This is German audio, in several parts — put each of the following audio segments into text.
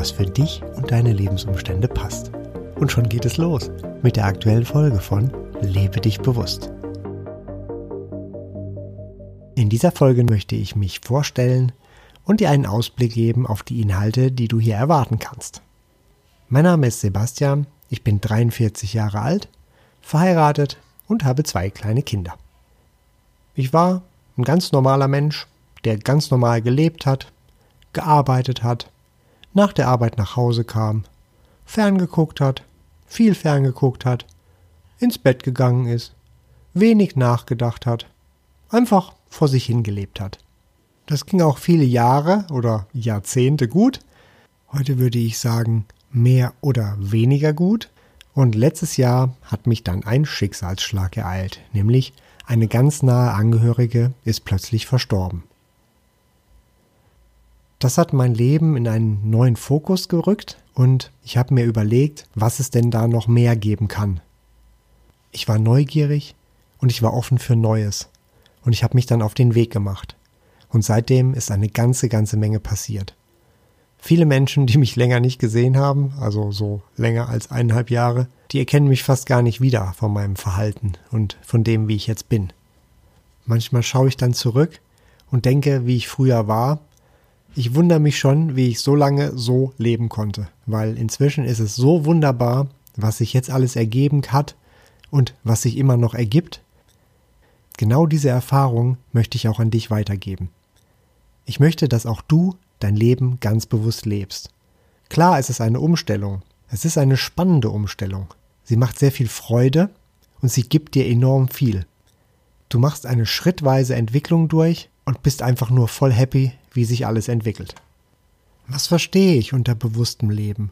was für dich und deine Lebensumstände passt. Und schon geht es los mit der aktuellen Folge von Lebe dich bewusst. In dieser Folge möchte ich mich vorstellen und dir einen Ausblick geben auf die Inhalte, die du hier erwarten kannst. Mein Name ist Sebastian, ich bin 43 Jahre alt, verheiratet und habe zwei kleine Kinder. Ich war ein ganz normaler Mensch, der ganz normal gelebt hat, gearbeitet hat, nach der Arbeit nach Hause kam, ferngeguckt hat, viel ferngeguckt hat, ins Bett gegangen ist, wenig nachgedacht hat, einfach vor sich hingelebt hat. Das ging auch viele Jahre oder Jahrzehnte gut. Heute würde ich sagen mehr oder weniger gut. Und letztes Jahr hat mich dann ein Schicksalsschlag ereilt, nämlich eine ganz nahe Angehörige ist plötzlich verstorben. Das hat mein Leben in einen neuen Fokus gerückt und ich habe mir überlegt, was es denn da noch mehr geben kann. Ich war neugierig und ich war offen für Neues und ich habe mich dann auf den Weg gemacht. Und seitdem ist eine ganze, ganze Menge passiert. Viele Menschen, die mich länger nicht gesehen haben, also so länger als eineinhalb Jahre, die erkennen mich fast gar nicht wieder von meinem Verhalten und von dem, wie ich jetzt bin. Manchmal schaue ich dann zurück und denke, wie ich früher war ich wundere mich schon, wie ich so lange so leben konnte, weil inzwischen ist es so wunderbar, was sich jetzt alles ergeben hat und was sich immer noch ergibt. Genau diese Erfahrung möchte ich auch an dich weitergeben. Ich möchte, dass auch du dein Leben ganz bewusst lebst. Klar, es ist eine Umstellung. Es ist eine spannende Umstellung. Sie macht sehr viel Freude und sie gibt dir enorm viel. Du machst eine schrittweise Entwicklung durch und bist einfach nur voll happy, wie sich alles entwickelt. Was verstehe ich unter bewusstem Leben?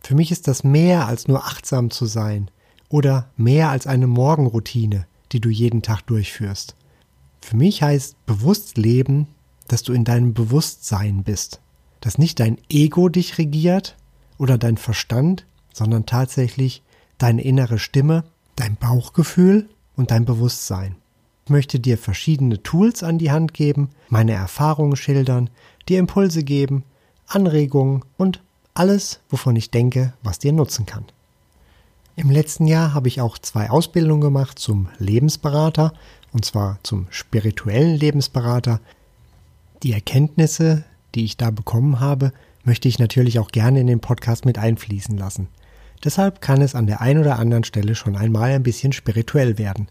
Für mich ist das mehr als nur achtsam zu sein oder mehr als eine Morgenroutine, die du jeden Tag durchführst. Für mich heißt bewusst leben, dass du in deinem Bewusstsein bist, dass nicht dein Ego dich regiert oder dein Verstand, sondern tatsächlich deine innere Stimme, dein Bauchgefühl und dein Bewusstsein. Möchte dir verschiedene Tools an die Hand geben, meine Erfahrungen schildern, dir Impulse geben, Anregungen und alles, wovon ich denke, was dir nutzen kann. Im letzten Jahr habe ich auch zwei Ausbildungen gemacht zum Lebensberater, und zwar zum spirituellen Lebensberater. Die Erkenntnisse, die ich da bekommen habe, möchte ich natürlich auch gerne in den Podcast mit einfließen lassen. Deshalb kann es an der einen oder anderen Stelle schon einmal ein bisschen spirituell werden.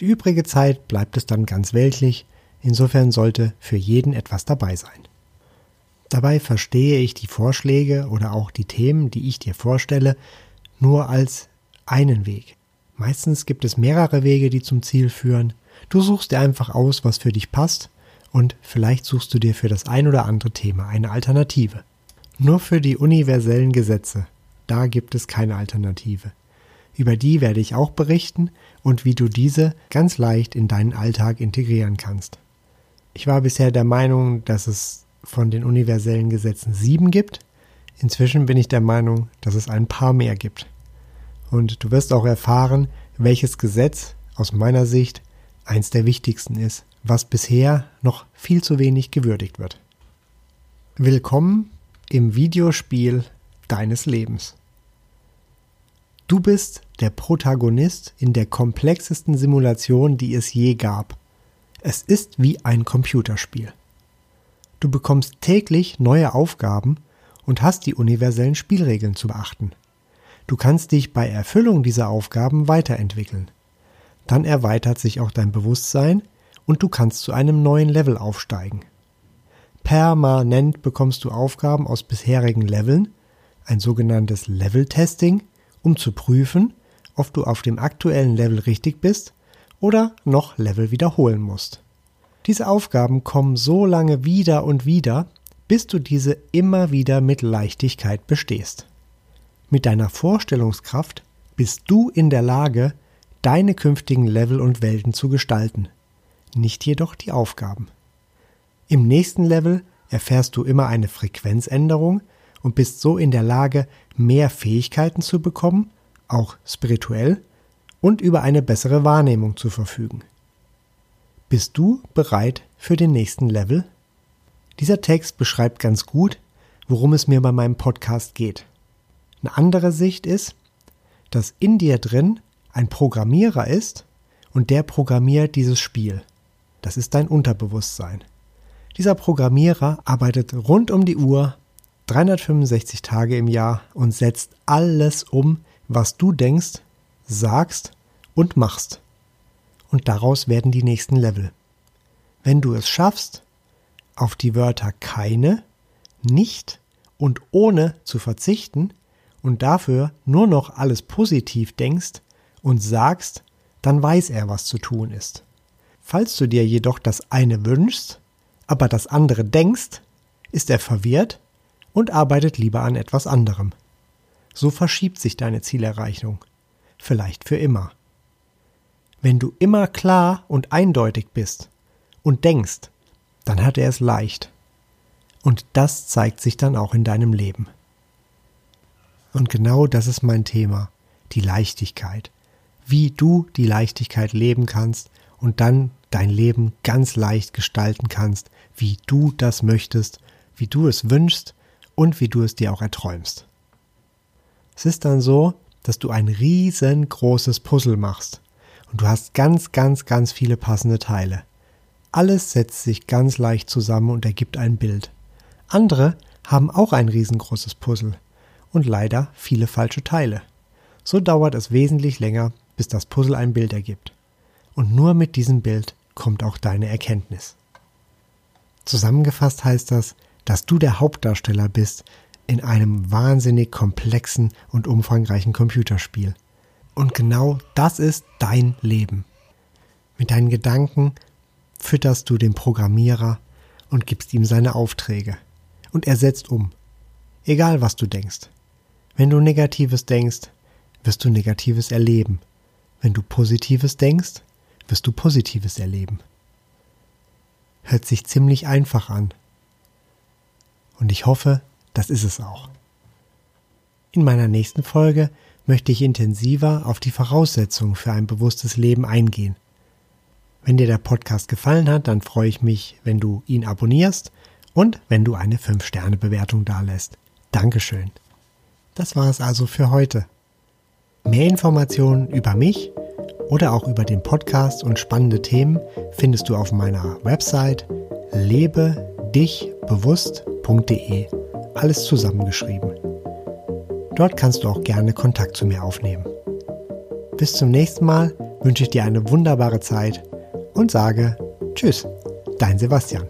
Die übrige Zeit bleibt es dann ganz weltlich, insofern sollte für jeden etwas dabei sein. Dabei verstehe ich die Vorschläge oder auch die Themen, die ich dir vorstelle, nur als einen Weg. Meistens gibt es mehrere Wege, die zum Ziel führen. Du suchst dir einfach aus, was für dich passt, und vielleicht suchst du dir für das ein oder andere Thema eine Alternative. Nur für die universellen Gesetze, da gibt es keine Alternative. Über die werde ich auch berichten und wie du diese ganz leicht in deinen Alltag integrieren kannst. Ich war bisher der Meinung, dass es von den universellen Gesetzen sieben gibt. Inzwischen bin ich der Meinung, dass es ein paar mehr gibt. Und du wirst auch erfahren, welches Gesetz aus meiner Sicht eins der wichtigsten ist, was bisher noch viel zu wenig gewürdigt wird. Willkommen im Videospiel deines Lebens. Du bist der Protagonist in der komplexesten Simulation, die es je gab. Es ist wie ein Computerspiel. Du bekommst täglich neue Aufgaben und hast die universellen Spielregeln zu beachten. Du kannst dich bei Erfüllung dieser Aufgaben weiterentwickeln. Dann erweitert sich auch dein Bewusstsein und du kannst zu einem neuen Level aufsteigen. Permanent bekommst du Aufgaben aus bisherigen Leveln, ein sogenanntes Level-Testing, um zu prüfen, ob du auf dem aktuellen Level richtig bist oder noch Level wiederholen musst. Diese Aufgaben kommen so lange wieder und wieder, bis du diese immer wieder mit Leichtigkeit bestehst. Mit deiner Vorstellungskraft bist du in der Lage, deine künftigen Level und Welten zu gestalten, nicht jedoch die Aufgaben. Im nächsten Level erfährst du immer eine Frequenzänderung und bist so in der Lage, mehr Fähigkeiten zu bekommen, auch spirituell, und über eine bessere Wahrnehmung zu verfügen. Bist du bereit für den nächsten Level? Dieser Text beschreibt ganz gut, worum es mir bei meinem Podcast geht. Eine andere Sicht ist, dass in dir drin ein Programmierer ist und der programmiert dieses Spiel. Das ist dein Unterbewusstsein. Dieser Programmierer arbeitet rund um die Uhr, 365 Tage im Jahr und setzt alles um, was du denkst, sagst und machst. Und daraus werden die nächsten Level. Wenn du es schaffst, auf die Wörter keine, nicht und ohne zu verzichten und dafür nur noch alles positiv denkst und sagst, dann weiß er, was zu tun ist. Falls du dir jedoch das eine wünschst, aber das andere denkst, ist er verwirrt und arbeitet lieber an etwas anderem. So verschiebt sich deine Zielerreichung, vielleicht für immer. Wenn du immer klar und eindeutig bist und denkst, dann hat er es leicht. Und das zeigt sich dann auch in deinem Leben. Und genau das ist mein Thema, die Leichtigkeit. Wie du die Leichtigkeit leben kannst und dann dein Leben ganz leicht gestalten kannst, wie du das möchtest, wie du es wünschst und wie du es dir auch erträumst. Es ist dann so, dass du ein riesengroßes Puzzle machst und du hast ganz, ganz, ganz viele passende Teile. Alles setzt sich ganz leicht zusammen und ergibt ein Bild. Andere haben auch ein riesengroßes Puzzle und leider viele falsche Teile. So dauert es wesentlich länger, bis das Puzzle ein Bild ergibt. Und nur mit diesem Bild kommt auch deine Erkenntnis. Zusammengefasst heißt das, dass du der Hauptdarsteller bist in einem wahnsinnig komplexen und umfangreichen Computerspiel. Und genau das ist dein Leben. Mit deinen Gedanken fütterst du den Programmierer und gibst ihm seine Aufträge. Und er setzt um. Egal was du denkst. Wenn du Negatives denkst, wirst du Negatives erleben. Wenn du Positives denkst, wirst du Positives erleben. Hört sich ziemlich einfach an. Und ich hoffe, das ist es auch. In meiner nächsten Folge möchte ich intensiver auf die Voraussetzungen für ein bewusstes Leben eingehen. Wenn dir der Podcast gefallen hat, dann freue ich mich, wenn du ihn abonnierst und wenn du eine 5-Sterne-Bewertung dalässt. Dankeschön. Das war es also für heute. Mehr Informationen über mich oder auch über den Podcast und spannende Themen findest du auf meiner Website lebedichbewusst.de. Alles zusammengeschrieben. Dort kannst du auch gerne Kontakt zu mir aufnehmen. Bis zum nächsten Mal wünsche ich dir eine wunderbare Zeit und sage Tschüss, dein Sebastian.